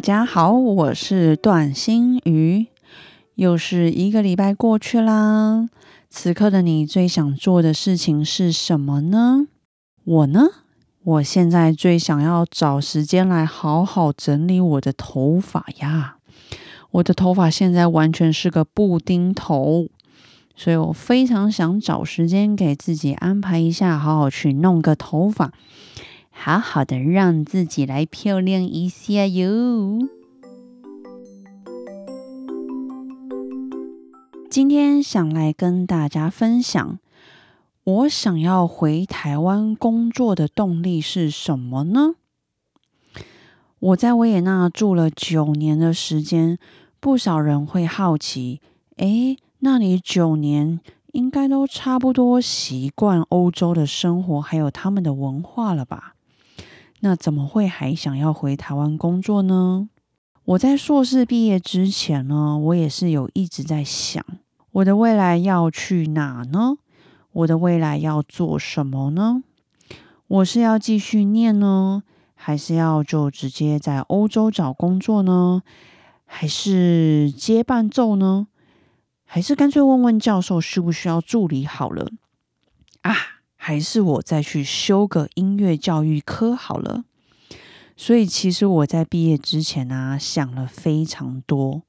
大家好，我是段心瑜，又是一个礼拜过去啦。此刻的你最想做的事情是什么呢？我呢，我现在最想要找时间来好好整理我的头发呀。我的头发现在完全是个布丁头，所以我非常想找时间给自己安排一下，好好去弄个头发。好好的让自己来漂亮一下哟。今天想来跟大家分享，我想要回台湾工作的动力是什么呢？我在维也纳住了九年的时间，不少人会好奇，诶，那你九年应该都差不多习惯欧洲的生活，还有他们的文化了吧？那怎么会还想要回台湾工作呢？我在硕士毕业之前呢，我也是有一直在想，我的未来要去哪呢？我的未来要做什么呢？我是要继续念呢，还是要就直接在欧洲找工作呢？还是接伴奏呢？还是干脆问问教授需不需要助理好了啊？还是我再去修个音乐教育科好了。所以其实我在毕业之前呢，想了非常多。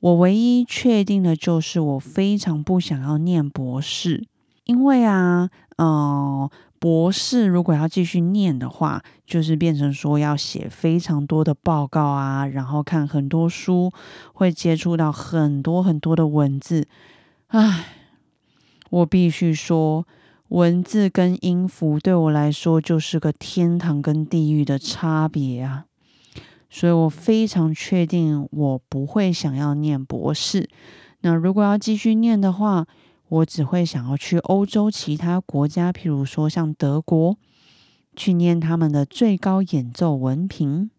我唯一确定的就是我非常不想要念博士，因为啊，嗯，博士如果要继续念的话，就是变成说要写非常多的报告啊，然后看很多书，会接触到很多很多的文字。唉，我必须说。文字跟音符对我来说就是个天堂跟地狱的差别啊，所以我非常确定我不会想要念博士。那如果要继续念的话，我只会想要去欧洲其他国家，譬如说像德国，去念他们的最高演奏文凭，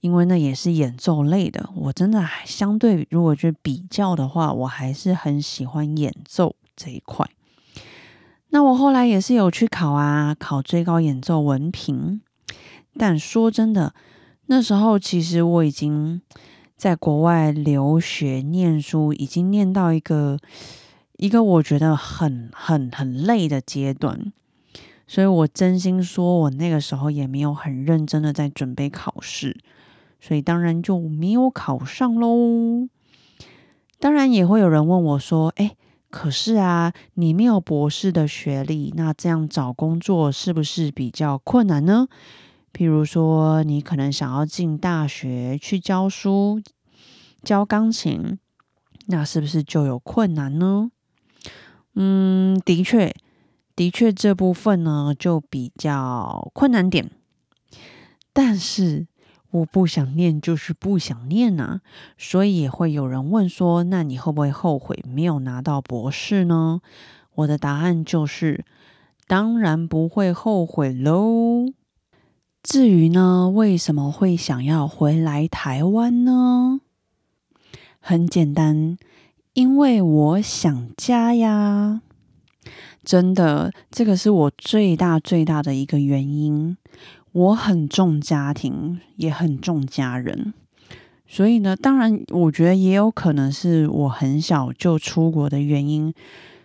因为那也是演奏类的。我真的还相对如果去比较的话，我还是很喜欢演奏这一块。那我后来也是有去考啊，考最高演奏文凭。但说真的，那时候其实我已经在国外留学念书，已经念到一个一个我觉得很很很累的阶段。所以我真心说，我那个时候也没有很认真的在准备考试，所以当然就没有考上喽。当然也会有人问我说：“哎。”可是啊，你没有博士的学历，那这样找工作是不是比较困难呢？譬如说，你可能想要进大学去教书、教钢琴，那是不是就有困难呢？嗯，的确，的确这部分呢就比较困难点，但是。我不想念，就是不想念呐，所以也会有人问说：“那你会不会后悔没有拿到博士呢？”我的答案就是：当然不会后悔喽。至于呢，为什么会想要回来台湾呢？很简单，因为我想家呀。真的，这个是我最大最大的一个原因。我很重家庭，也很重家人，所以呢，当然，我觉得也有可能是我很小就出国的原因，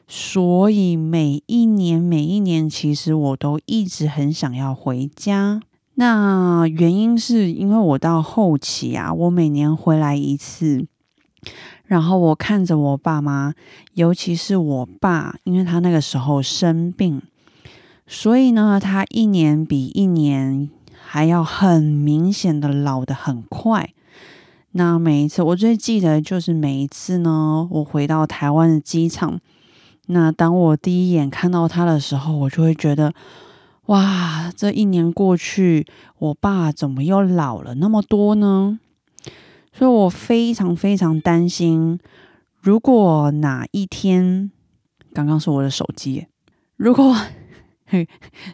所以每一年每一年，其实我都一直很想要回家。那原因是因为我到后期啊，我每年回来一次，然后我看着我爸妈，尤其是我爸，因为他那个时候生病。所以呢，他一年比一年还要很明显的老的很快。那每一次，我最记得就是每一次呢，我回到台湾的机场，那当我第一眼看到他的时候，我就会觉得，哇，这一年过去，我爸怎么又老了那么多呢？所以我非常非常担心，如果哪一天，刚刚是我的手机，如果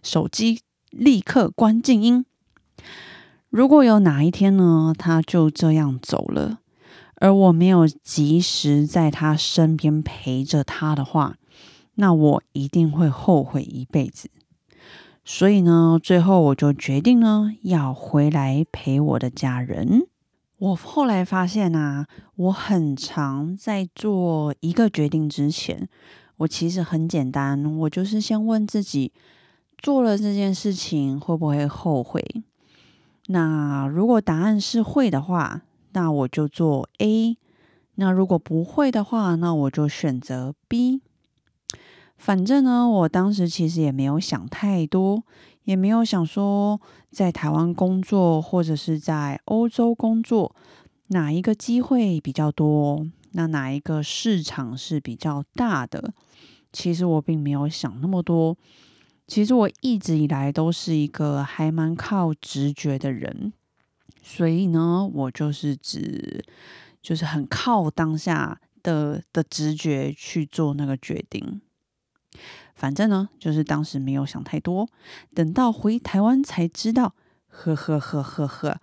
手机立刻关静音，如果有哪一天呢，他就这样走了。而我没有及时在他身边陪着他的话，那我一定会后悔一辈子。所以呢，最后我就决定呢，要回来陪我的家人。我后来发现啊，我很常在做一个决定之前，我其实很简单，我就是先问自己，做了这件事情会不会后悔？那如果答案是会的话。那我就做 A，那如果不会的话，那我就选择 B。反正呢，我当时其实也没有想太多，也没有想说在台湾工作或者是在欧洲工作哪一个机会比较多，那哪一个市场是比较大的。其实我并没有想那么多。其实我一直以来都是一个还蛮靠直觉的人。所以呢，我就是指，就是很靠当下的的直觉去做那个决定。反正呢，就是当时没有想太多，等到回台湾才知道，呵呵呵呵呵，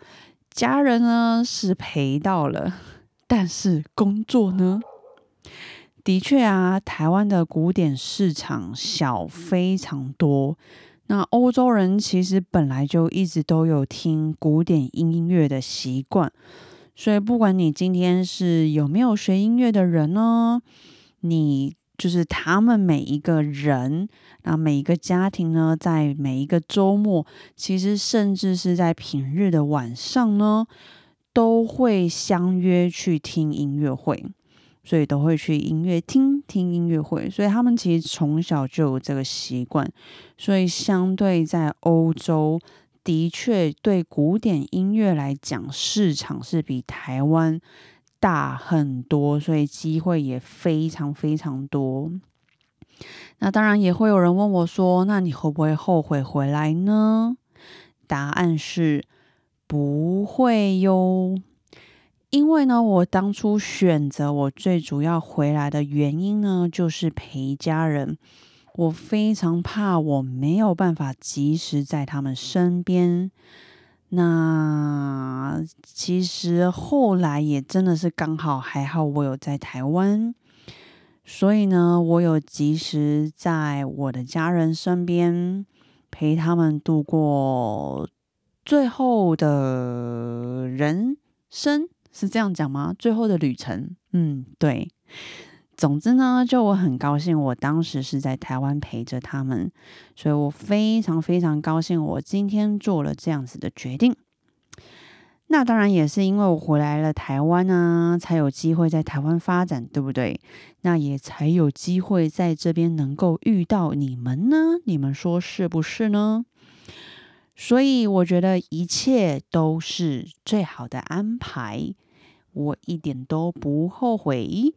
家人呢是陪到了，但是工作呢，的确啊，台湾的古典市场小非常多。那欧洲人其实本来就一直都有听古典音乐的习惯，所以不管你今天是有没有学音乐的人呢，你就是他们每一个人，那每一个家庭呢，在每一个周末，其实甚至是在平日的晚上呢，都会相约去听音乐会。所以都会去音乐厅听音乐会，所以他们其实从小就有这个习惯。所以相对在欧洲，的确对古典音乐来讲，市场是比台湾大很多，所以机会也非常非常多。那当然也会有人问我说：“那你会不会后悔回来呢？”答案是不会哟。因为呢，我当初选择我最主要回来的原因呢，就是陪家人。我非常怕我没有办法及时在他们身边。那其实后来也真的是刚好还好，我有在台湾，所以呢，我有及时在我的家人身边陪他们度过最后的人生。是这样讲吗？最后的旅程，嗯，对。总之呢，就我很高兴，我当时是在台湾陪着他们，所以我非常非常高兴，我今天做了这样子的决定。那当然也是因为我回来了台湾啊，才有机会在台湾发展，对不对？那也才有机会在这边能够遇到你们呢。你们说是不是呢？所以我觉得一切都是最好的安排，我一点都不后悔。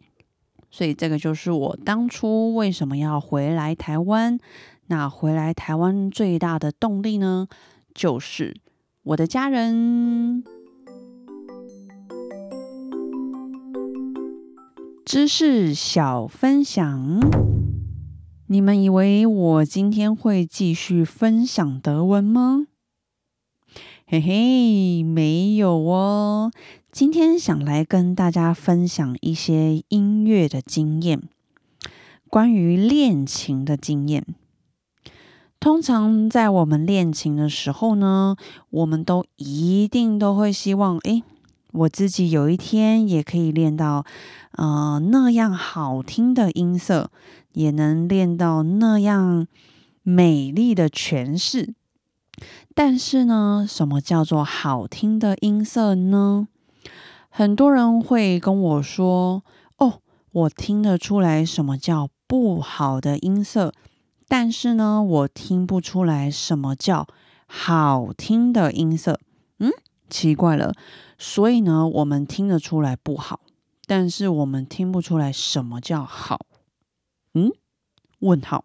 所以这个就是我当初为什么要回来台湾。那回来台湾最大的动力呢，就是我的家人。知识小分享，你们以为我今天会继续分享德文吗？嘿嘿，没有哦。今天想来跟大家分享一些音乐的经验，关于练琴的经验。通常在我们练琴的时候呢，我们都一定都会希望，诶，我自己有一天也可以练到，呃，那样好听的音色，也能练到那样美丽的诠释。但是呢，什么叫做好听的音色呢？很多人会跟我说：“哦，我听得出来什么叫不好的音色，但是呢，我听不出来什么叫好听的音色。”嗯，奇怪了。所以呢，我们听得出来不好，但是我们听不出来什么叫好。嗯？问号。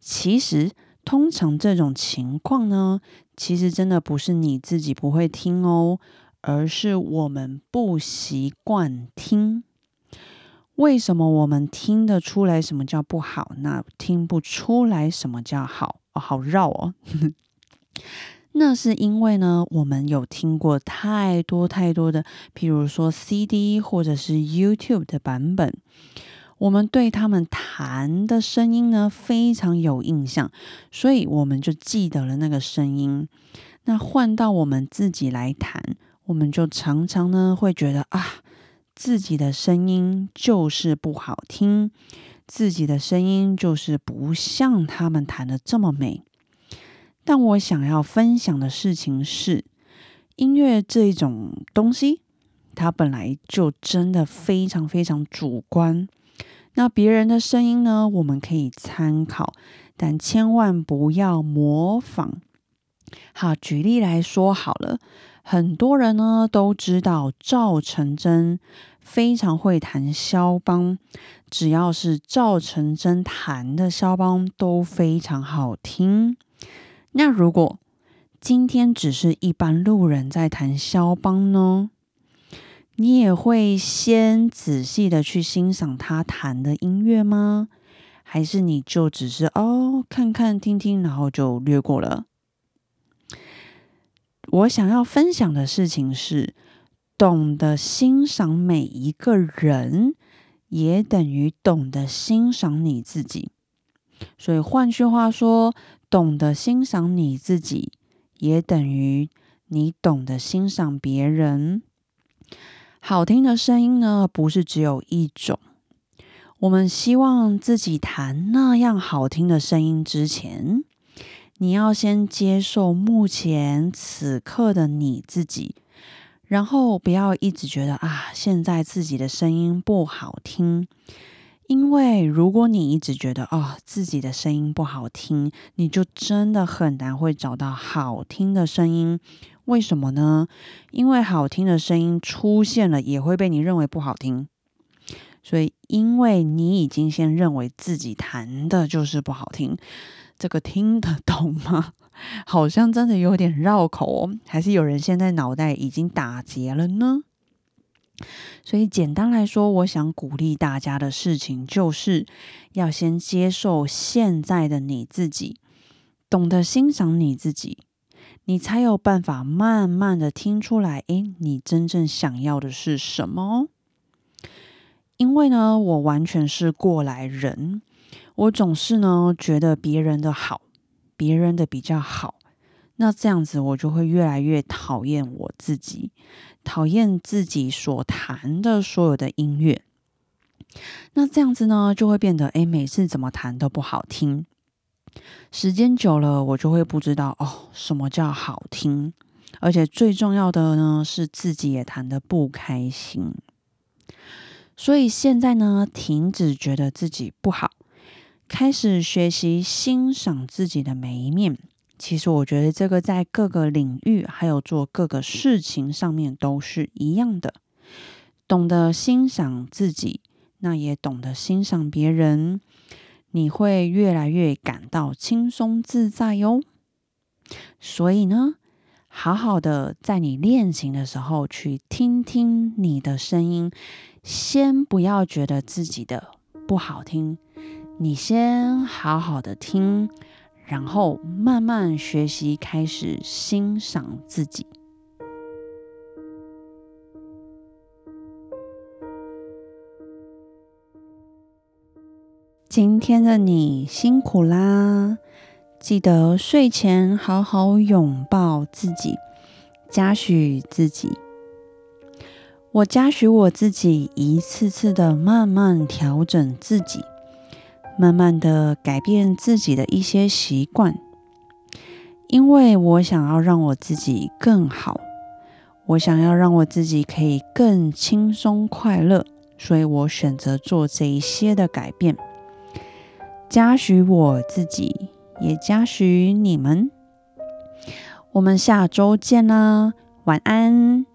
其实。通常这种情况呢，其实真的不是你自己不会听哦，而是我们不习惯听。为什么我们听得出来什么叫不好，那听不出来什么叫好？好绕哦。那是因为呢，我们有听过太多太多的，譬如说 CD 或者是 YouTube 的版本。我们对他们弹的声音呢非常有印象，所以我们就记得了那个声音。那换到我们自己来弹，我们就常常呢会觉得啊，自己的声音就是不好听，自己的声音就是不像他们弹的这么美。但我想要分享的事情是，音乐这种东西，它本来就真的非常非常主观。那别人的声音呢？我们可以参考，但千万不要模仿。好，举例来说好了，很多人呢都知道赵成真非常会弹肖邦，只要是赵成真弹的肖邦都非常好听。那如果今天只是一般路人在弹肖邦呢？你也会先仔细的去欣赏他弹的音乐吗？还是你就只是哦看看听听，然后就略过了？我想要分享的事情是，懂得欣赏每一个人，也等于懂得欣赏你自己。所以换句话说，懂得欣赏你自己，也等于你懂得欣赏别人。好听的声音呢，不是只有一种。我们希望自己弹那样好听的声音之前，你要先接受目前此刻的你自己，然后不要一直觉得啊，现在自己的声音不好听。因为如果你一直觉得哦自己的声音不好听，你就真的很难会找到好听的声音。为什么呢？因为好听的声音出现了，也会被你认为不好听。所以，因为你已经先认为自己弹的就是不好听，这个听得懂吗？好像真的有点绕口哦。还是有人现在脑袋已经打结了呢？所以，简单来说，我想鼓励大家的事情，就是要先接受现在的你自己，懂得欣赏你自己。你才有办法慢慢的听出来，诶，你真正想要的是什么？因为呢，我完全是过来人，我总是呢觉得别人的好，别人的比较好，那这样子我就会越来越讨厌我自己，讨厌自己所弹的所有的音乐。那这样子呢，就会变得，诶，每次怎么弹都不好听。时间久了，我就会不知道哦，什么叫好听，而且最重要的呢，是自己也弹得不开心。所以现在呢，停止觉得自己不好，开始学习欣赏自己的每一面。其实我觉得这个在各个领域，还有做各个事情上面都是一样的。懂得欣赏自己，那也懂得欣赏别人。你会越来越感到轻松自在哟。所以呢，好好的在你练琴的时候，去听听你的声音，先不要觉得自己的不好听，你先好好的听，然后慢慢学习，开始欣赏自己。今天的你辛苦啦！记得睡前好好拥抱自己，嘉许自己。我嘉许我自己，一次次的慢慢调整自己，慢慢的改变自己的一些习惯，因为我想要让我自己更好，我想要让我自己可以更轻松快乐，所以我选择做这一些的改变。嘉许我自己，也嘉许你们。我们下周见啦，晚安。